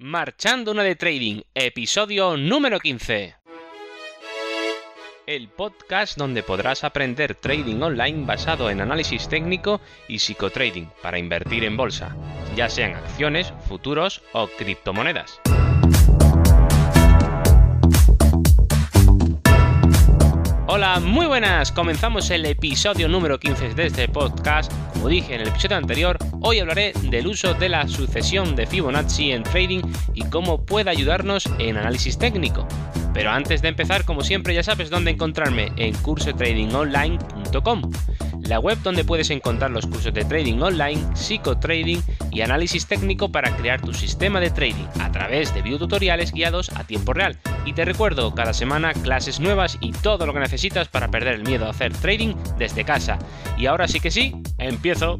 Marchando una de Trading, episodio número 15. El podcast donde podrás aprender trading online basado en análisis técnico y psicotrading para invertir en bolsa, ya sean acciones, futuros o criptomonedas. Hola, muy buenas. Comenzamos el episodio número 15 de este podcast. Como dije en el episodio anterior, hoy hablaré del uso de la sucesión de Fibonacci en trading y cómo puede ayudarnos en análisis técnico. Pero antes de empezar, como siempre, ya sabes dónde encontrarme en cursotradingonline.com la web donde puedes encontrar los cursos de trading online, psicotrading y análisis técnico para crear tu sistema de trading a través de videotutoriales guiados a tiempo real. Y te recuerdo, cada semana clases nuevas y todo lo que necesitas para perder el miedo a hacer trading desde casa. Y ahora sí que sí, empiezo.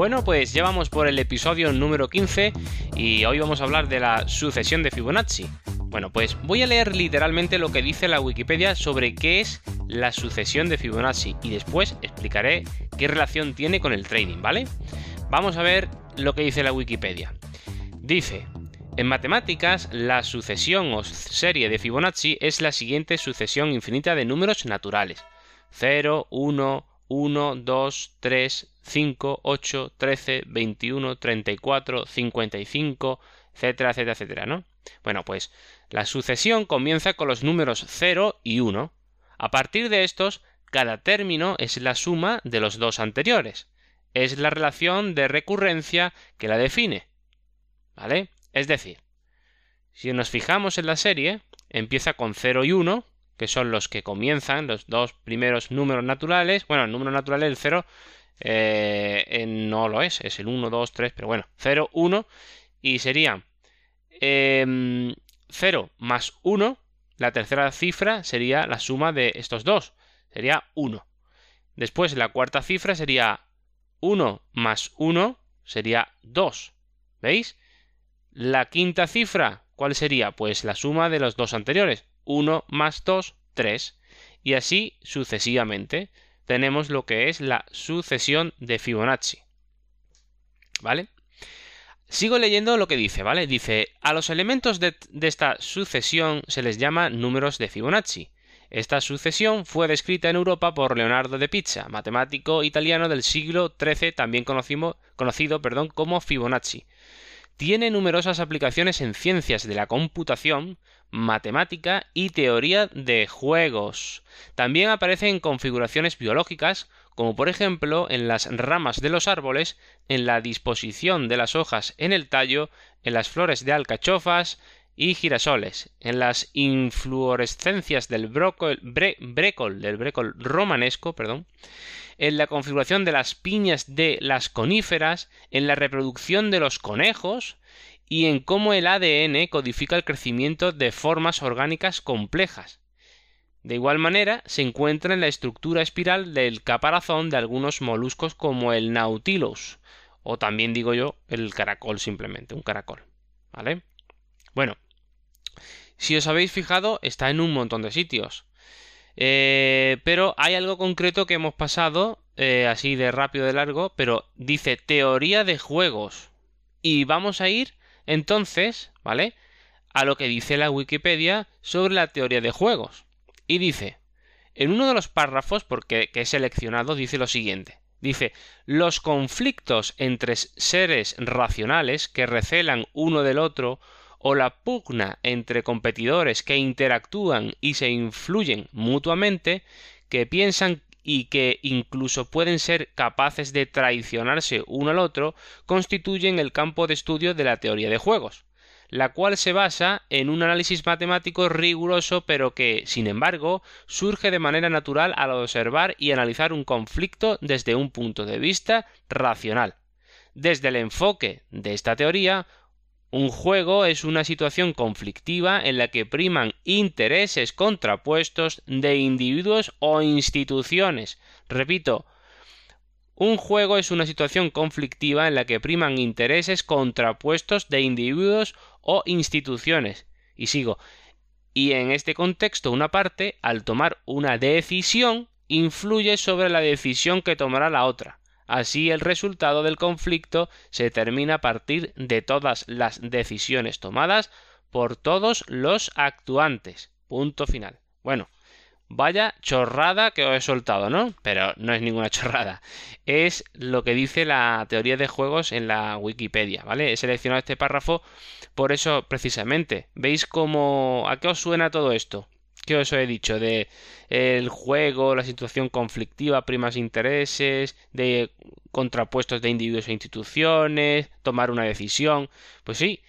Bueno, pues ya vamos por el episodio número 15 y hoy vamos a hablar de la sucesión de Fibonacci. Bueno, pues voy a leer literalmente lo que dice la Wikipedia sobre qué es la sucesión de Fibonacci y después explicaré qué relación tiene con el trading, ¿vale? Vamos a ver lo que dice la Wikipedia. Dice, en matemáticas, la sucesión o serie de Fibonacci es la siguiente sucesión infinita de números naturales. 0, 1, 1, 2, 3, 5, 8, 13, 21, 34, 55, etcétera, etcétera, etcétera, ¿no? Bueno, pues la sucesión comienza con los números 0 y 1. A partir de estos, cada término es la suma de los dos anteriores. Es la relación de recurrencia que la define. ¿Vale? Es decir, si nos fijamos en la serie, empieza con 0 y 1, que son los que comienzan, los dos primeros números naturales. Bueno, el número natural es el 0, eh, no lo es, es el 1, 2, 3, pero bueno, 0, 1, y sería 0 em, más 1, la tercera cifra sería la suma de estos dos, sería 1. Después la cuarta cifra sería 1 más 1, sería 2. ¿Veis? La quinta cifra, ¿cuál sería? Pues la suma de los dos anteriores, 1 más 2, 3. Y así sucesivamente tenemos lo que es la sucesión de Fibonacci. ¿Vale? Sigo leyendo lo que dice, ¿vale? Dice, a los elementos de, esta sucesión se les llama números de Fibonacci. Esta sucesión fue descrita en Europa por Leonardo de Pizza, matemático italiano del siglo XIII, también conocido perdón, como Fibonacci. Tiene numerosas aplicaciones en ciencias de la computación, matemática y teoría de juegos. También aparece en configuraciones biológicas, como por ejemplo en las ramas de los árboles, en la disposición de las hojas en el tallo, en las flores de alcachofas y girasoles, en las influorescencias del brécol, del brécol romanesco, perdón, en la configuración de las piñas de las coníferas, en la reproducción de los conejos y en cómo el ADN codifica el crecimiento de formas orgánicas complejas. De igual manera, se encuentra en la estructura espiral del caparazón de algunos moluscos como el Nautilus, o también digo yo el caracol simplemente, un caracol. ¿Vale? Bueno, si os habéis fijado, está en un montón de sitios. Eh, pero hay algo concreto que hemos pasado, eh, así de rápido de largo, pero dice teoría de juegos. Y vamos a ir entonces, ¿vale? A lo que dice la Wikipedia sobre la teoría de juegos. Y dice, en uno de los párrafos, porque que he seleccionado, dice lo siguiente. Dice, los conflictos entre seres racionales que recelan uno del otro o la pugna entre competidores que interactúan y se influyen mutuamente, que piensan y que incluso pueden ser capaces de traicionarse uno al otro, constituyen el campo de estudio de la teoría de juegos, la cual se basa en un análisis matemático riguroso pero que, sin embargo, surge de manera natural al observar y analizar un conflicto desde un punto de vista racional. Desde el enfoque de esta teoría, un juego es una situación conflictiva en la que priman intereses contrapuestos de individuos o instituciones. Repito, un juego es una situación conflictiva en la que priman intereses contrapuestos de individuos o instituciones. Y sigo. y en este contexto una parte, al tomar una decisión, influye sobre la decisión que tomará la otra. Así el resultado del conflicto se termina a partir de todas las decisiones tomadas por todos los actuantes. Punto final. Bueno, vaya chorrada que os he soltado, ¿no? Pero no es ninguna chorrada. Es lo que dice la teoría de juegos en la Wikipedia, ¿vale? He seleccionado este párrafo por eso precisamente. ¿Veis cómo... ¿A qué os suena todo esto? ¿Qué os he dicho? De el juego, la situación conflictiva, primas intereses, de contrapuestos de individuos e instituciones, tomar una decisión. Pues sí,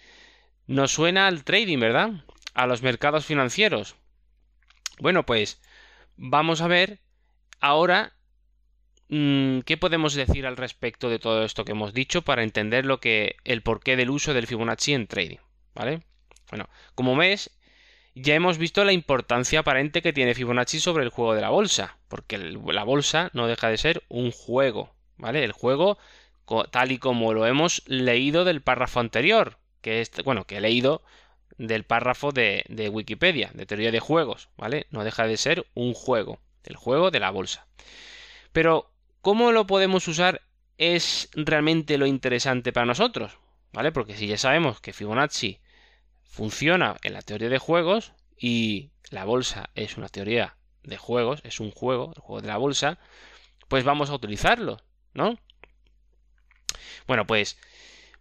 nos suena al trading, ¿verdad? A los mercados financieros. Bueno, pues vamos a ver ahora mm, qué podemos decir al respecto de todo esto que hemos dicho para entender lo que el porqué del uso del Fibonacci en trading, ¿vale? Bueno, como ves, ya hemos visto la importancia aparente que tiene Fibonacci sobre el juego de la bolsa, porque la bolsa no deja de ser un juego, ¿vale? El juego tal y como lo hemos leído del párrafo anterior, que es, bueno, que he leído del párrafo de, de, Wikipedia, de teoría de juegos, ¿vale? No deja de ser un juego, el juego de la bolsa. Pero, ¿cómo lo podemos usar? Es realmente lo interesante para nosotros, ¿vale? Porque si ya sabemos que Fibonacci funciona en la teoría de juegos y la bolsa es una teoría de juegos, es un juego, el juego de la bolsa, pues vamos a utilizarlo, ¿no? Bueno, pues,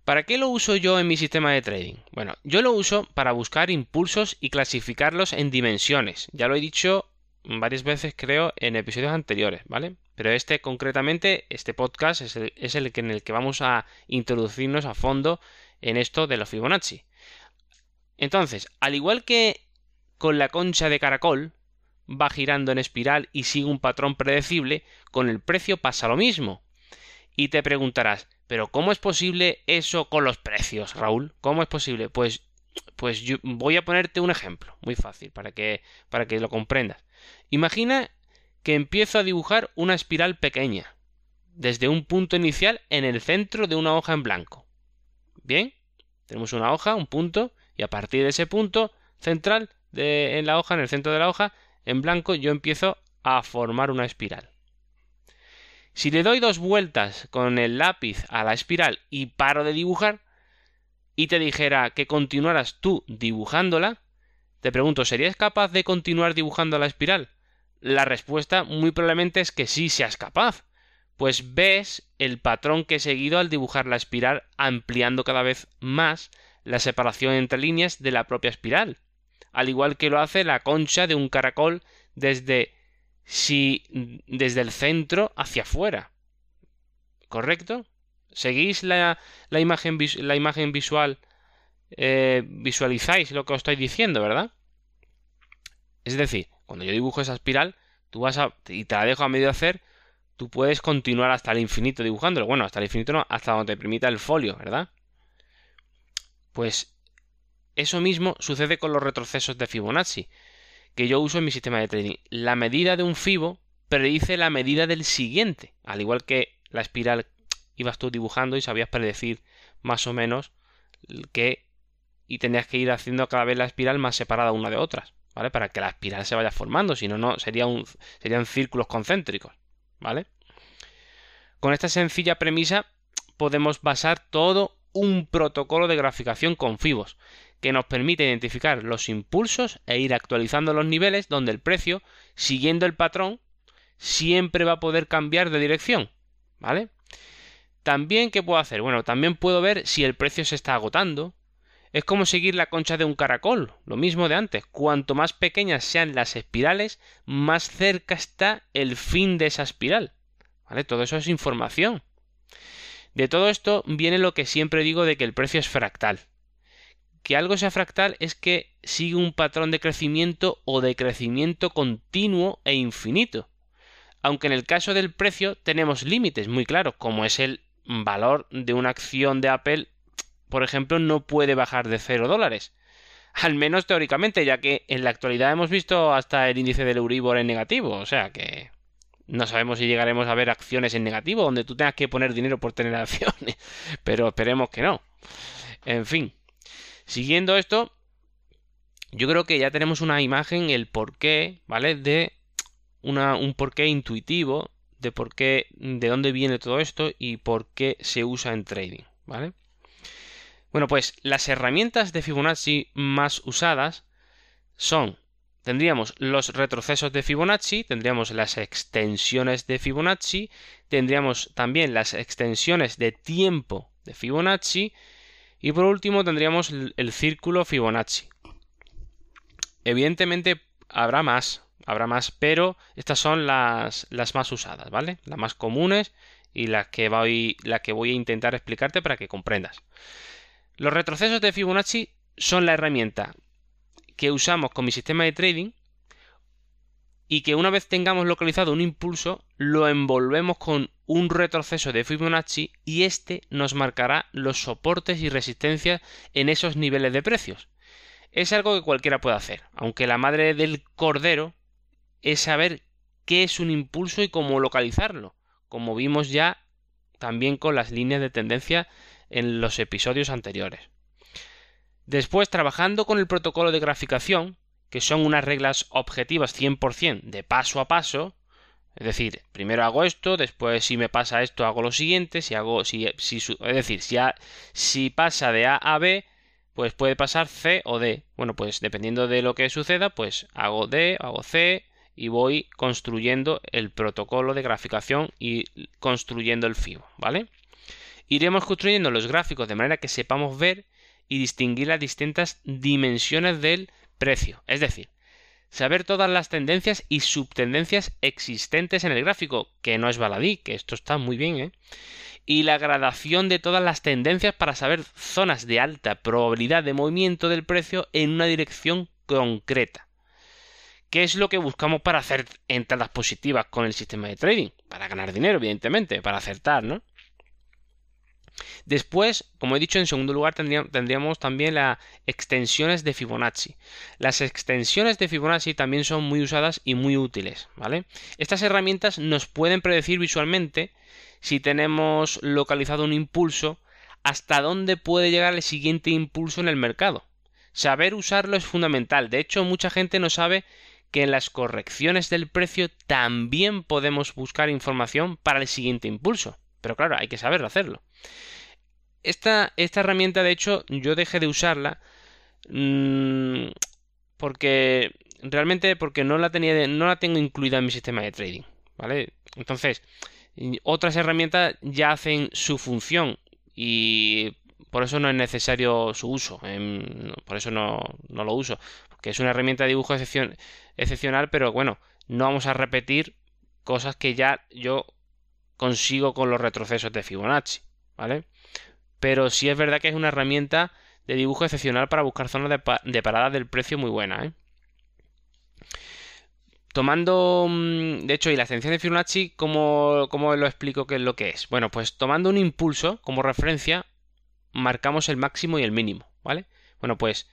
¿para qué lo uso yo en mi sistema de trading? Bueno, yo lo uso para buscar impulsos y clasificarlos en dimensiones. Ya lo he dicho varias veces, creo, en episodios anteriores, ¿vale? Pero este concretamente, este podcast es el, en el que vamos a introducirnos a fondo en esto de los Fibonacci. Entonces, al igual que con la concha de caracol, va girando en espiral y sigue un patrón predecible, con el precio pasa lo mismo. Y te preguntarás, ¿pero cómo es posible eso con los precios, Raúl? ¿Cómo es posible? Pues, pues yo voy a ponerte un ejemplo, muy fácil, para que, para que lo comprendas. Imagina que empiezo a dibujar una espiral pequeña, desde un punto inicial en el centro de una hoja en blanco. Bien, tenemos una hoja, un punto, y a partir de ese punto central en la hoja, en el centro de la hoja, en blanco, yo empiezo a formar una espiral. Si le doy dos vueltas con el lápiz a la espiral y paro de dibujar, y te dijera que continuaras tú dibujándola, te pregunto, ¿serías capaz de continuar dibujando la espiral? La respuesta muy probablemente es que sí seas capaz, pues ves el patrón que he seguido al dibujar la espiral ampliando cada vez más la separación entre líneas de la propia espiral, al igual que lo hace la concha de un caracol desde si desde el centro hacia afuera. ¿Correcto? ¿Seguís la, la, imagen, la imagen, visual? Eh, visualizáis lo que os estoy diciendo, ¿verdad? Es decir, cuando yo dibujo esa espiral, tú vas a, y te la dejo a medio hacer, tú puedes continuar hasta el infinito dibujándolo. Bueno, hasta el infinito no, hasta donde te permita el folio, ¿verdad? Pues eso mismo sucede con los retrocesos de Fibonacci, que yo uso en mi sistema de trading. La medida de un Fibo predice la medida del siguiente, al igual que la espiral ibas tú dibujando y sabías predecir más o menos que y tendrías que ir haciendo cada vez la espiral más separada una de otras, ¿vale? Para que la espiral se vaya formando, si no, no sería un, serían círculos concéntricos, ¿vale? Con esta sencilla premisa podemos basar todo un protocolo de graficación con fibos que nos permite identificar los impulsos e ir actualizando los niveles donde el precio, siguiendo el patrón, siempre va a poder cambiar de dirección. ¿Vale? También, ¿qué puedo hacer? Bueno, también puedo ver si el precio se está agotando. Es como seguir la concha de un caracol, lo mismo de antes. Cuanto más pequeñas sean las espirales, más cerca está el fin de esa espiral. ¿Vale? Todo eso es información. De todo esto viene lo que siempre digo de que el precio es fractal. Que algo sea fractal es que sigue un patrón de crecimiento o de crecimiento continuo e infinito. Aunque en el caso del precio tenemos límites muy claros, como es el valor de una acción de Apple, por ejemplo, no puede bajar de 0 dólares. Al menos teóricamente, ya que en la actualidad hemos visto hasta el índice del Euribor en negativo, o sea que no sabemos si llegaremos a ver acciones en negativo, donde tú tengas que poner dinero por tener acciones, pero esperemos que no. En fin, siguiendo esto, yo creo que ya tenemos una imagen, el porqué, ¿vale? De una, un porqué intuitivo de por qué, de dónde viene todo esto y por qué se usa en trading, ¿vale? Bueno, pues las herramientas de Fibonacci más usadas son, tendríamos los retrocesos de Fibonacci, tendríamos las extensiones de Fibonacci, tendríamos también las extensiones de tiempo de Fibonacci y por último tendríamos el círculo Fibonacci. Evidentemente habrá más, habrá más, pero estas son las, las más usadas, ¿vale? Las más comunes y las que, voy, la que voy a intentar explicarte para que comprendas. Los retrocesos de Fibonacci son la herramienta que usamos con mi sistema de trading y que una vez tengamos localizado un impulso, lo envolvemos con un retroceso de Fibonacci y este nos marcará los soportes y resistencias en esos niveles de precios. Es algo que cualquiera puede hacer, aunque la madre del cordero es saber qué es un impulso y cómo localizarlo, como vimos ya también con las líneas de tendencia en los episodios anteriores. Después, trabajando con el protocolo de graficación, que son unas reglas objetivas 100% de paso a paso, es decir, primero hago esto, después si me pasa esto hago lo siguiente, si hago si, si es decir, si, si pasa de A a B, pues puede pasar C o D. Bueno, pues dependiendo de lo que suceda, pues hago D, hago C, y voy construyendo el protocolo de graficación y construyendo el FIBO, ¿vale? Iremos construyendo los gráficos de manera que sepamos ver y distinguir las distintas dimensiones del precio, es decir, saber todas las tendencias y subtendencias existentes en el gráfico, que no es baladí, que esto está muy bien, ¿eh? Y la gradación de todas las tendencias para saber zonas de alta probabilidad de movimiento del precio en una dirección concreta. ¿Qué es lo que buscamos para hacer entradas positivas con el sistema de trading? Para ganar dinero, evidentemente, para acertar, ¿no? Después, como he dicho, en segundo lugar tendríamos también las extensiones de Fibonacci. Las extensiones de Fibonacci también son muy usadas y muy útiles, ¿vale? Estas herramientas nos pueden predecir visualmente si tenemos localizado un impulso hasta dónde puede llegar el siguiente impulso en el mercado. Saber usarlo es fundamental. De hecho, mucha gente no sabe que en las correcciones del precio también podemos buscar información para el siguiente impulso. Pero claro, hay que saber hacerlo. Esta, esta herramienta, de hecho, yo dejé de usarla mmm, porque realmente porque no la tenía no la tengo incluida en mi sistema de trading, ¿vale? Entonces, otras herramientas ya hacen su función y por eso no es necesario su uso, por eso no, no lo uso, porque es una herramienta de dibujo excepcional, pero bueno, no vamos a repetir cosas que ya yo consigo con los retrocesos de Fibonacci, ¿vale? Pero sí es verdad que es una herramienta de dibujo excepcional para buscar zonas de, parada del precio muy buena, ¿eh? Tomando, mm, de hecho, y la extensión de Fibonacci, ¿cómo, ¿cómo, lo explico qué es lo que es? Bueno, pues tomando un impulso como referencia, marcamos el máximo y el mínimo, ¿vale? Bueno, pues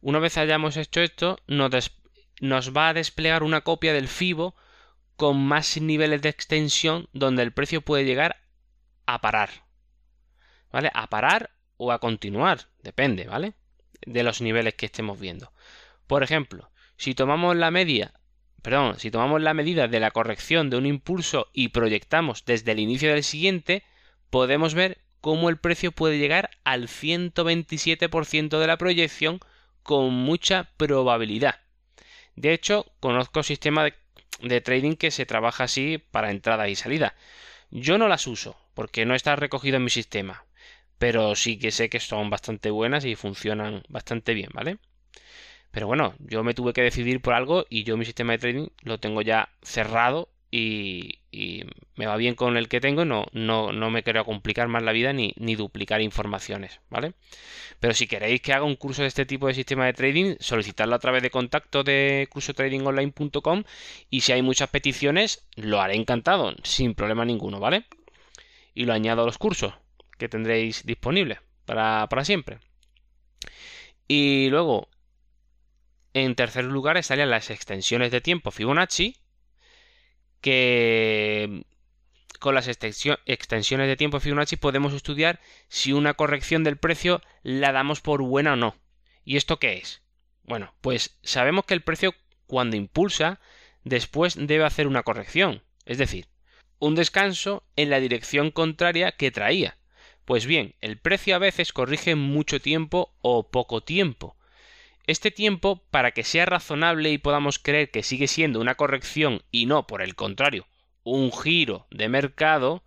una vez hayamos hecho esto, nos, nos va a desplegar una copia del FIBO con más niveles de extensión donde el precio puede llegar a parar. ¿Vale? A parar o a continuar, depende, ¿vale? De los niveles que estemos viendo. Por ejemplo, si tomamos la media, perdón, si tomamos la medida de la corrección de un impulso y proyectamos desde el inicio del siguiente, podemos ver cómo el precio puede llegar al 127% de la proyección con mucha probabilidad. De hecho, conozco sistemas de, trading que se trabaja así para entrada y salida. Yo no las uso, porque no está recogido en mi sistema. Pero sí que sé que son bastante buenas y funcionan bastante bien, ¿vale? Pero bueno, yo me tuve que decidir por algo y yo mi sistema de trading lo tengo ya cerrado y, me va bien con el que tengo, no, no, no me quiero complicar más la vida ni, ni, duplicar informaciones, ¿vale? Pero si queréis que haga un curso de este tipo de sistema de trading, solicitadlo a través de contacto de cursotradingonline.com y si hay muchas peticiones, lo haré encantado, sin problema ninguno, ¿vale? Y lo añado a los cursos que tendréis disponibles para, para siempre. Y luego, en tercer lugar estarían las extensiones de tiempo Fibonacci, que con las extensiones de tiempo Fibonacci podemos estudiar si una corrección del precio la damos por buena o no. ¿Y esto qué es? Bueno, pues sabemos que el precio cuando impulsa, después debe hacer una corrección, es decir, un descanso en la dirección contraria que traía. Pues bien, el precio a veces corrige mucho tiempo o poco tiempo. Este tiempo, para que sea razonable y podamos creer que sigue siendo una corrección y no, por el contrario, un giro de mercado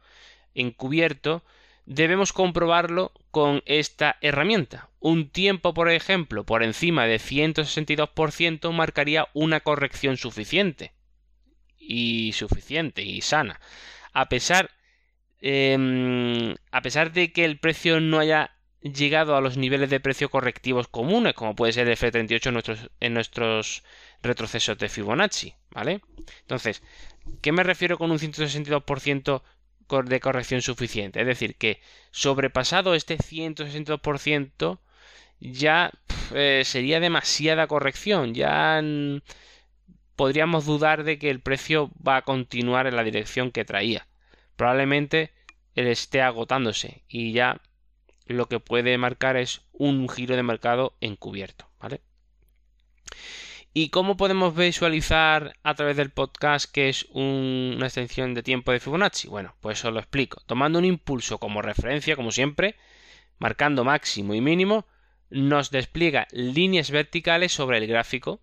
encubierto, debemos comprobarlo con esta herramienta. Un tiempo, por ejemplo, por encima de 162% marcaría una corrección suficiente. Y suficiente y sana. A pesar, em, a pesar de que el precio no haya llegado a los niveles de precio correctivos comunes, como puede ser el F38 en nuestros, en nuestros retrocesos de Fibonacci, ¿vale? Entonces, ¿qué me refiero con un 162% de corrección suficiente? Es decir, que sobrepasado este 162% ya eh, sería demasiada corrección, ya podríamos dudar de que el precio va a continuar en la dirección que traía. Probablemente él esté agotándose y ya lo que puede marcar es un giro de mercado encubierto, ¿vale? ¿Y cómo podemos visualizar a través del podcast que es una extensión de tiempo de Fibonacci? Bueno, pues os lo explico. Tomando un impulso como referencia, como siempre, marcando máximo y mínimo, nos despliega líneas verticales sobre el gráfico.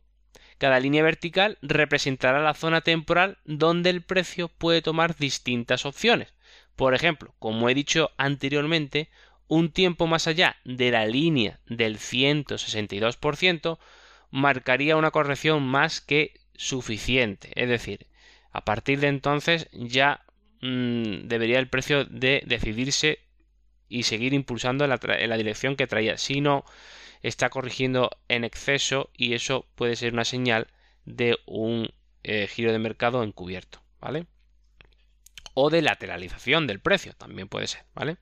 Cada línea vertical representará la zona temporal donde el precio puede tomar distintas opciones. Por ejemplo, como he dicho anteriormente, un tiempo más allá de la línea del 162% marcaría una corrección más que suficiente. Es decir, a partir de entonces ya mm, debería el precio de decidirse y seguir impulsando en la, dirección que traía. Si no, está corrigiendo en exceso y eso puede ser una señal de un eh, giro de mercado encubierto, ¿vale? O de lateralización del precio, también puede ser, ¿vale?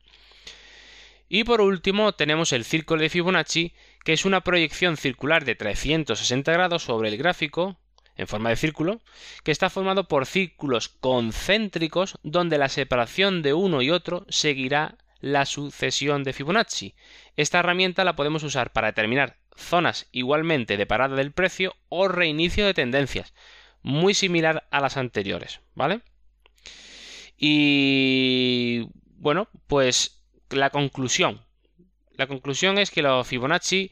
Y por último tenemos el círculo de Fibonacci, que es una proyección circular de 360 grados sobre el gráfico, en forma de círculo, que está formado por círculos concéntricos donde la separación de uno y otro seguirá la sucesión de Fibonacci. Esta herramienta la podemos usar para determinar zonas igualmente de parada del precio o reinicio de tendencias, muy similar a las anteriores, ¿vale? Y bueno, pues la conclusión. La conclusión es que lo Fibonacci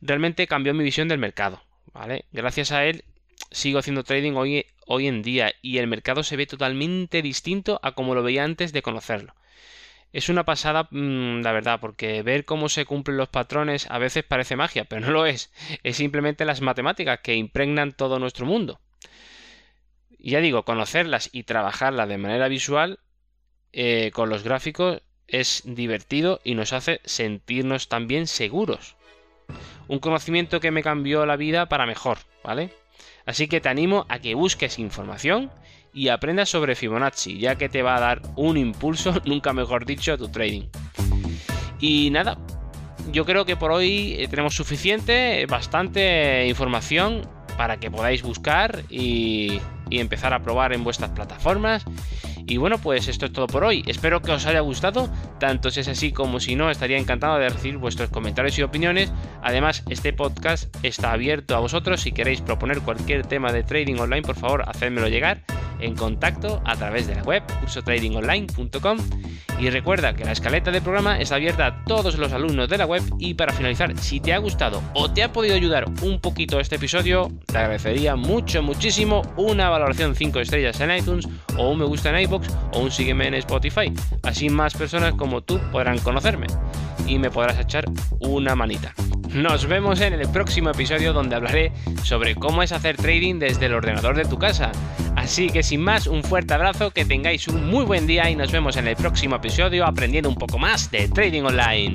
realmente cambió mi visión del mercado. ¿vale? Gracias a él sigo haciendo trading hoy, hoy en día y el mercado se ve totalmente distinto a como lo veía antes de conocerlo. Es una pasada, mm, la verdad, porque ver cómo se cumplen los patrones a veces parece magia, pero no lo es. Es simplemente las matemáticas que impregnan todo nuestro mundo. Ya digo, conocerlas y trabajarlas de manera visual eh, con los gráficos es divertido y nos hace sentirnos también seguros. Un conocimiento que me cambió la vida para mejor, ¿vale? Así que te animo a que busques información y aprendas sobre Fibonacci, ya que te va a dar un impulso, nunca mejor dicho, a tu trading. Y nada, yo creo que por hoy eh, tenemos suficiente, bastante información para que podáis buscar y, y empezar a probar en vuestras plataformas y bueno, pues esto es todo por hoy. Espero que os haya gustado, tanto si es así como si no, estaría encantado de recibir vuestros comentarios y opiniones. Además, este podcast está abierto a vosotros. Si queréis proponer cualquier tema de trading online, por favor, hacedmelo llegar en contacto a través de la web cursotradingonline.com y recuerda que la escaleta del programa está abierta a todos los alumnos de la web y para finalizar, si te ha gustado o te ha podido ayudar un poquito este episodio, te agradecería mucho, muchísimo una valoración 5 estrellas en iTunes o un me gusta en iBox o un sígueme en Spotify. Así más personas como tú podrán conocerme y me podrás echar una manita. Nos vemos en el próximo episodio donde hablaré sobre cómo es hacer trading desde el ordenador de tu casa. Así que sin más, un fuerte abrazo, que tengáis un muy buen día y nos vemos en el próximo episodio aprendiendo un poco más de trading online.